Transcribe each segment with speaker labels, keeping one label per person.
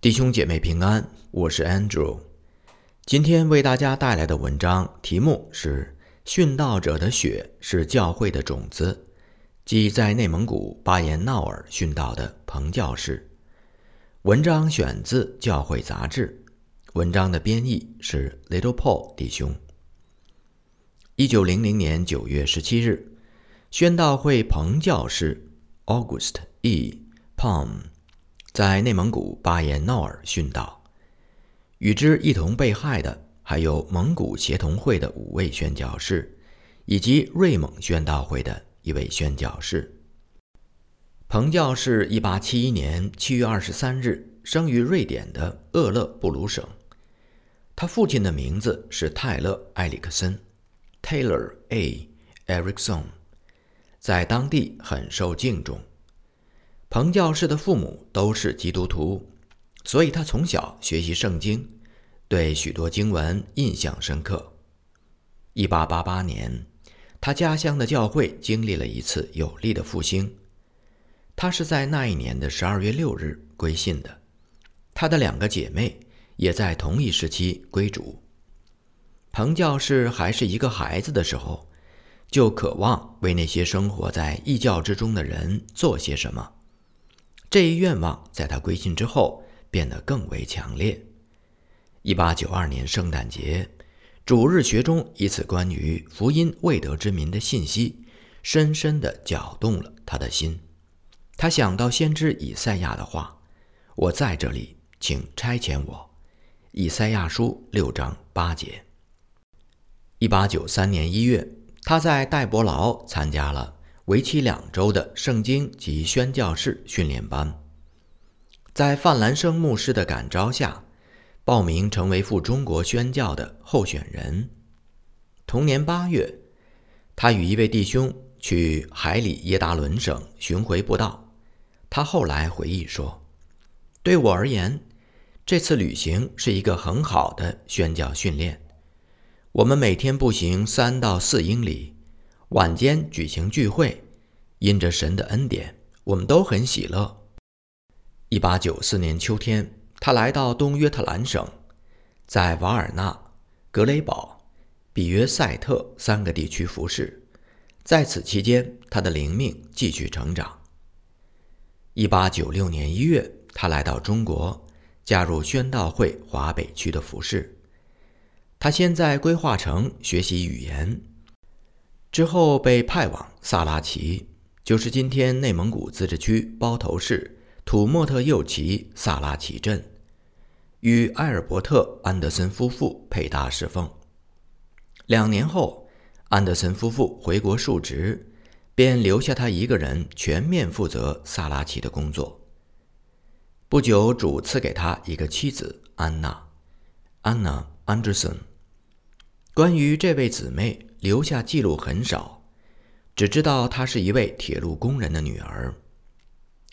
Speaker 1: 弟兄姐妹平安，我是 Andrew。今天为大家带来的文章题目是《殉道者的血是教会的种子》，即在内蒙古巴彦淖尔殉道的彭教士。文章选自《教会杂志》，文章的编译是 Little Paul 弟兄。一九零零年九月十七日，宣道会彭教士 August E. Palm 在内蒙古巴彦淖尔殉道。与之一同被害的还有蒙古协同会的五位宣教士，以及瑞蒙宣道会的一位宣教士。彭教士一八七一年七月二十三日生于瑞典的厄勒布鲁省，他父亲的名字是泰勒·埃里克森。Taylor A. Ericsson），在当地很受敬重。彭教士的父母都是基督徒，所以他从小学习圣经，对许多经文印象深刻。1888年，他家乡的教会经历了一次有力的复兴。他是在那一年的12月6日归信的，他的两个姐妹也在同一时期归主。彭教士还是一个孩子的时候，就渴望为那些生活在异教之中的人做些什么。这一愿望在他归信之后变得更为强烈。一八九二年圣诞节，主日学中一次关于福音未得之民的信息，深深地搅动了他的心。他想到先知以赛亚的话：“我在这里，请差遣我。”以赛亚书六章八节。一八九三年一月，他在戴伯劳参加了为期两周的圣经及宣教士训练班，在范兰生牧师的感召下，报名成为赴中国宣教的候选人。同年八月，他与一位弟兄去海里耶达伦省巡回布道。他后来回忆说：“对我而言，这次旅行是一个很好的宣教训练。”我们每天步行三到四英里，晚间举行聚会。因着神的恩典，我们都很喜乐。一八九四年秋天，他来到东约特兰省，在瓦尔纳、格雷堡、比约塞特三个地区服侍。在此期间，他的灵命继续成长。一八九六年一月，他来到中国，加入宣道会华北区的服饰。他先在规划城学习语言，之后被派往萨拉齐，就是今天内蒙古自治区包头市土默特右旗萨拉齐镇，与埃尔伯特·安德森夫妇配搭侍奉。两年后，安德森夫妇回国述职，便留下他一个人全面负责萨拉齐的工作。不久，主赐给他一个妻子安娜，安娜·安德森。关于这位姊妹，留下记录很少，只知道她是一位铁路工人的女儿。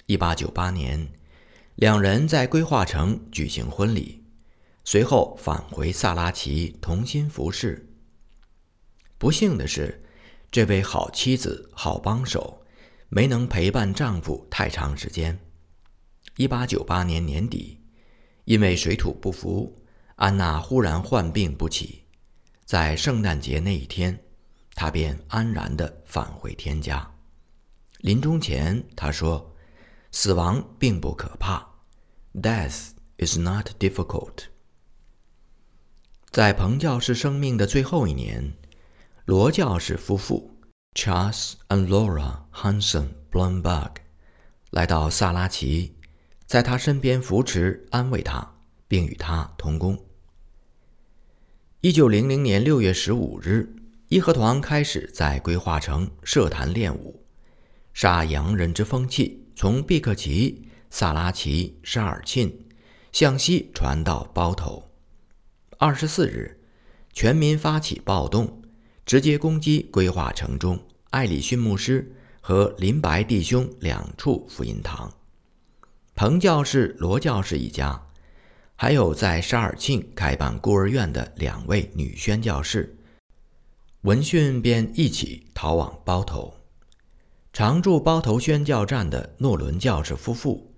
Speaker 1: 一八九八年，两人在规划城举行婚礼，随后返回萨拉齐同心服侍。不幸的是，这位好妻子、好帮手没能陪伴丈夫太长时间。一八九八年年底，因为水土不服，安娜忽然患病不起。在圣诞节那一天，他便安然地返回天家。临终前，他说：“死亡并不可怕，Death is not difficult。”在彭教士生命的最后一年，罗教士夫妇 Charles and Laura Hanson Blomberg 来到萨拉齐，在他身边扶持、安慰他，并与他同工。一九零零年六月十五日，义和团开始在规划城设坛练武，杀洋人之风气从毕克奇、萨拉齐、沙尔沁向西传到包头。二十四日，全民发起暴动，直接攻击规划城中艾里逊牧师和林白弟兄两处福音堂，彭教士、罗教士一家。还有在沙尔沁开办孤儿院的两位女宣教士，闻讯便一起逃往包头。常驻包头宣教站的诺伦教士夫妇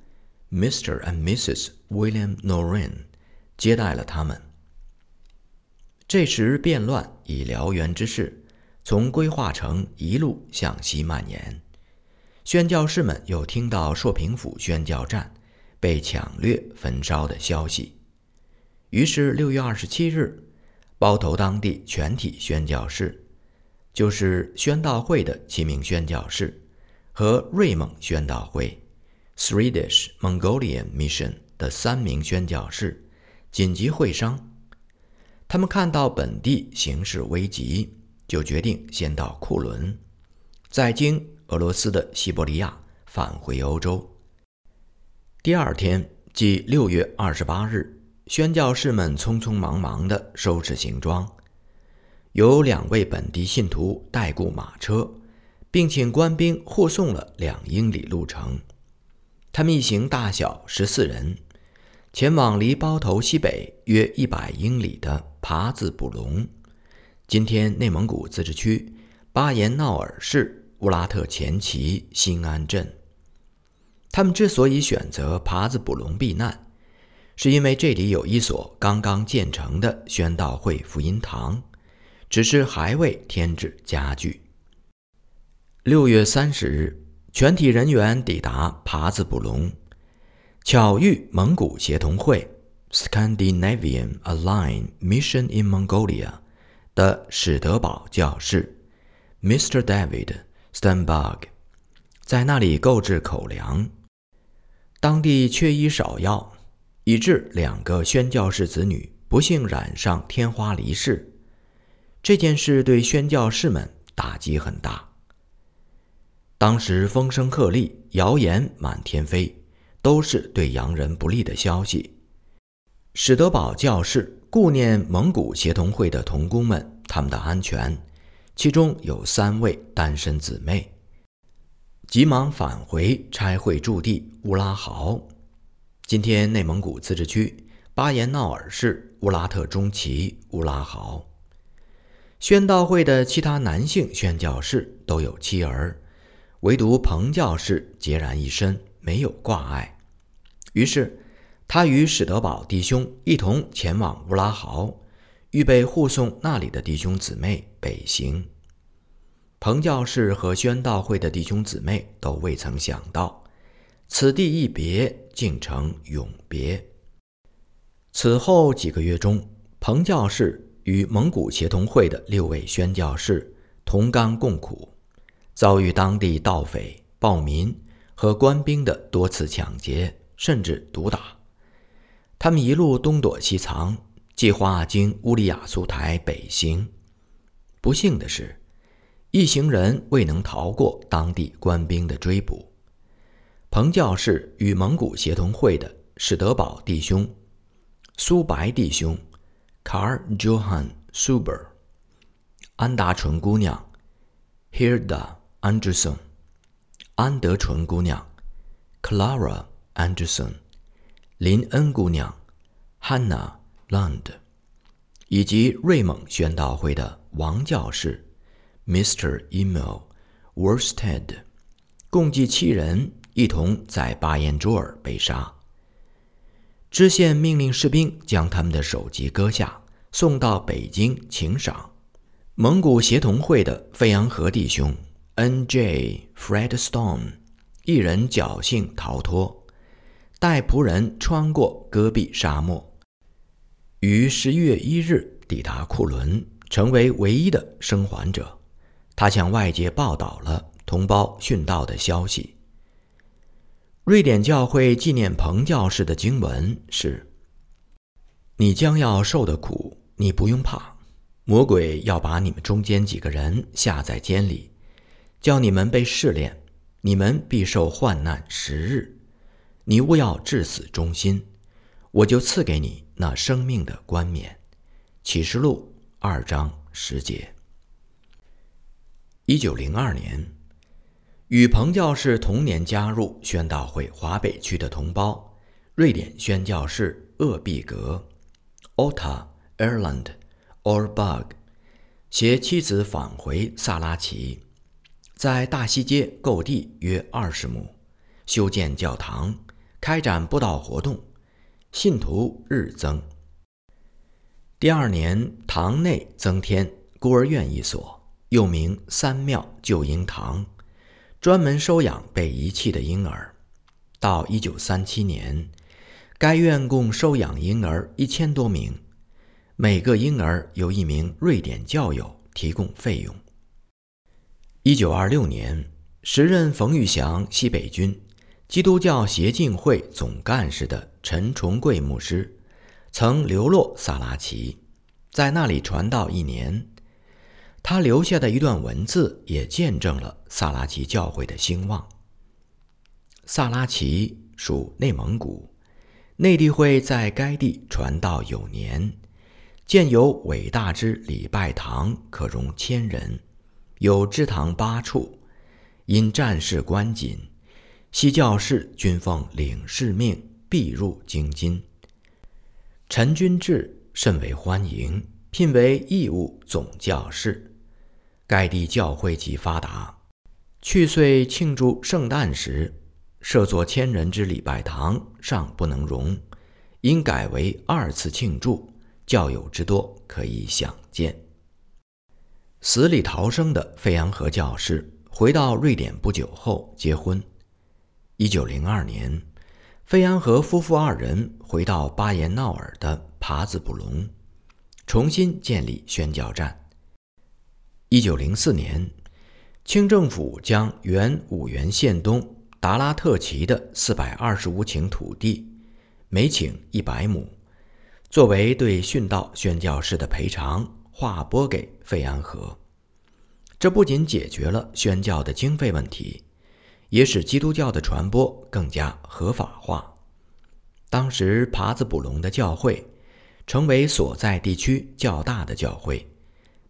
Speaker 1: ，Mr. and Mrs. William Noren，接待了他们。这时，变乱以燎原之势从规划城一路向西蔓延。宣教士们又听到朔平府宣教站被抢掠、焚烧的消息，于是六月二十七日，包头当地全体宣教士，就是宣道会的七名宣教士和瑞蒙宣道会 （Swedish Mongolian Mission） 的三名宣教士紧急会商。他们看到本地形势危急，就决定先到库伦，再经。俄罗斯的西伯利亚返回欧洲。第二天，即六月二十八日，宣教士们匆匆忙忙地收拾行装，有两位本地信徒代雇马车，并请官兵护送了两英里路程。他们一行大小十四人，前往离包头西北约一百英里的耙子卜龙（今天内蒙古自治区巴彦淖尔市）。乌拉特前旗新安镇。他们之所以选择耙子捕龙避难，是因为这里有一所刚刚建成的宣道会福音堂，只是还未添置家具。六月三十日，全体人员抵达耙子捕龙，巧遇蒙古协同会 （Scandinavian Align Mission in Mongolia） 的史德堡教士 Mr. David。Stanbag，在那里购置口粮。当地缺医少药，以致两个宣教士子女不幸染上天花离世。这件事对宣教士们打击很大。当时风声鹤唳，谣言满天飞，都是对洋人不利的消息。史德堡教士顾念蒙古协同会的童工们，他们的安全。其中有三位单身姊妹，急忙返回差会驻地乌拉豪，今天内蒙古自治区巴彦淖尔市乌拉特中旗乌拉豪。宣道会的其他男性宣教士都有妻儿，唯独彭教士孑然一身，没有挂碍。于是，他与史德堡弟兄一同前往乌拉豪。预备护送那里的弟兄姊妹北行。彭教士和宣道会的弟兄姊妹都未曾想到，此地一别竟成永别。此后几个月中，彭教士与蒙古协同会的六位宣教士同甘共苦，遭遇当地盗匪、暴民和官兵的多次抢劫，甚至毒打。他们一路东躲西藏。计划经乌里雅苏台北行，不幸的是，一行人未能逃过当地官兵的追捕。彭教士与蒙古协同会的史德堡弟兄、苏白弟兄、卡尔·约翰·苏伯、安达纯姑娘、Hilda Anderson、安德纯姑娘、Clara Anderson、林恩姑娘、Hannah。Land，以及瑞蒙宣道会的王教士，Mr. Email, Worsted，共计七人一同在巴彦淖尔被杀。知县命令士兵将他们的首级割下，送到北京请赏。蒙古协同会的费扬和弟兄 N.J. Fred Stone 一人侥幸逃脱，带仆人穿过戈壁沙漠。于十一月一日抵达库伦，成为唯一的生还者。他向外界报道了同胞殉道的消息。瑞典教会纪念彭教士的经文是：“你将要受的苦，你不用怕。魔鬼要把你们中间几个人下在监里，叫你们被试炼，你们必受患难十日。你勿要至死忠心，我就赐给你。”那生命的冠冕，启示录二章十节。一九零二年，与彭教士同年加入宣道会华北区的同胞，瑞典宣教士厄毕格 （Ota Erland Orbag） 携妻子返回萨拉齐，在大西街购地约二十亩，修建教堂，开展布道活动，信徒日增。第二年，堂内增添孤儿院一所，又名三庙救婴堂，专门收养被遗弃的婴儿。到一九三七年，该院共收养婴儿一千多名，每个婴儿由一名瑞典教友提供费用。一九二六年，时任冯玉祥西北军基督教协进会总干事的陈崇贵牧师。曾流落萨拉齐，在那里传道一年。他留下的一段文字也见证了萨拉齐教会的兴旺。萨拉齐属内蒙古，内地会在该地传道有年，建有伟大之礼拜堂，可容千人，有支堂八处。因战事关紧，西教士均奉领事命，必入京津。陈君志甚为欢迎，聘为义务总教士。该地教会极发达。去岁庆祝圣诞时，设作千人之礼拜堂尚不能容，因改为二次庆祝，教友之多可以想见。死里逃生的费扬和教士回到瑞典不久后结婚。一九零二年。费扬和夫妇二人回到巴彦淖尔的帕兹卜隆，重新建立宣教站。一九零四年，清政府将原五原县东达拉特旗的四百二十五顷土地，每顷一百亩，作为对殉道宣教士的赔偿，划拨给费安和。这不仅解决了宣教的经费问题。也使基督教的传播更加合法化。当时，爬子卜隆的教会成为所在地区较大的教会，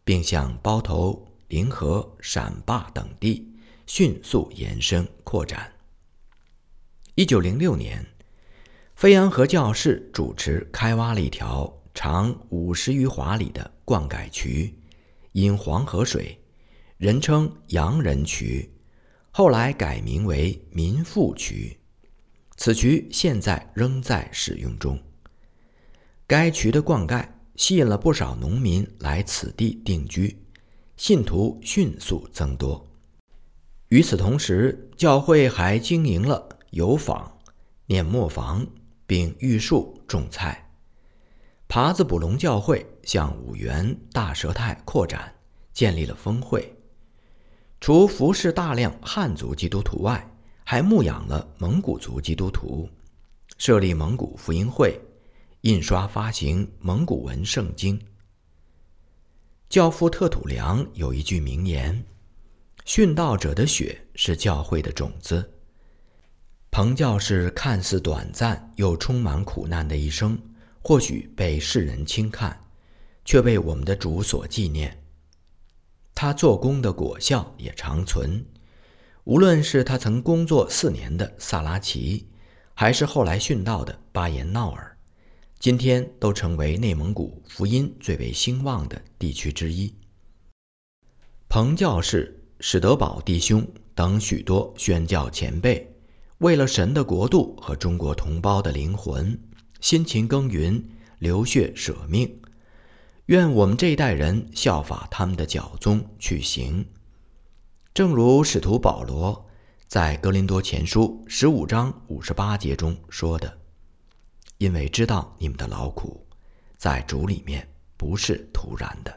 Speaker 1: 并向包头、临河、陕坝等地迅速延伸扩展。一九零六年，飞扬河教士主持开挖了一条长五十余华里的灌溉渠，因黄河水，人称“洋人渠”。后来改名为民富渠，此渠现在仍在使用中。该渠的灌溉吸引了不少农民来此地定居，信徒迅速增多。与此同时，教会还经营了油坊、碾磨坊，并育树种菜。耙子捕龙教会向五原、大佘泰扩展，建立了分会。除服侍大量汉族基督徒外，还牧养了蒙古族基督徒，设立蒙古福音会，印刷发行蒙古文圣经。教父特土良有一句名言：“殉道者的血是教会的种子。”彭教士看似短暂又充满苦难的一生，或许被世人轻看，却被我们的主所纪念。他做工的果效也长存，无论是他曾工作四年的萨拉齐，还是后来殉道的巴彦淖尔，今天都成为内蒙古福音最为兴旺的地区之一。彭教士、史德堡弟兄等许多宣教前辈，为了神的国度和中国同胞的灵魂，辛勤耕耘，流血舍命。愿我们这一代人效法他们的脚踪去行，正如使徒保罗在《格林多前书》十五章五十八节中说的：“因为知道你们的劳苦，在主里面不是突然的。”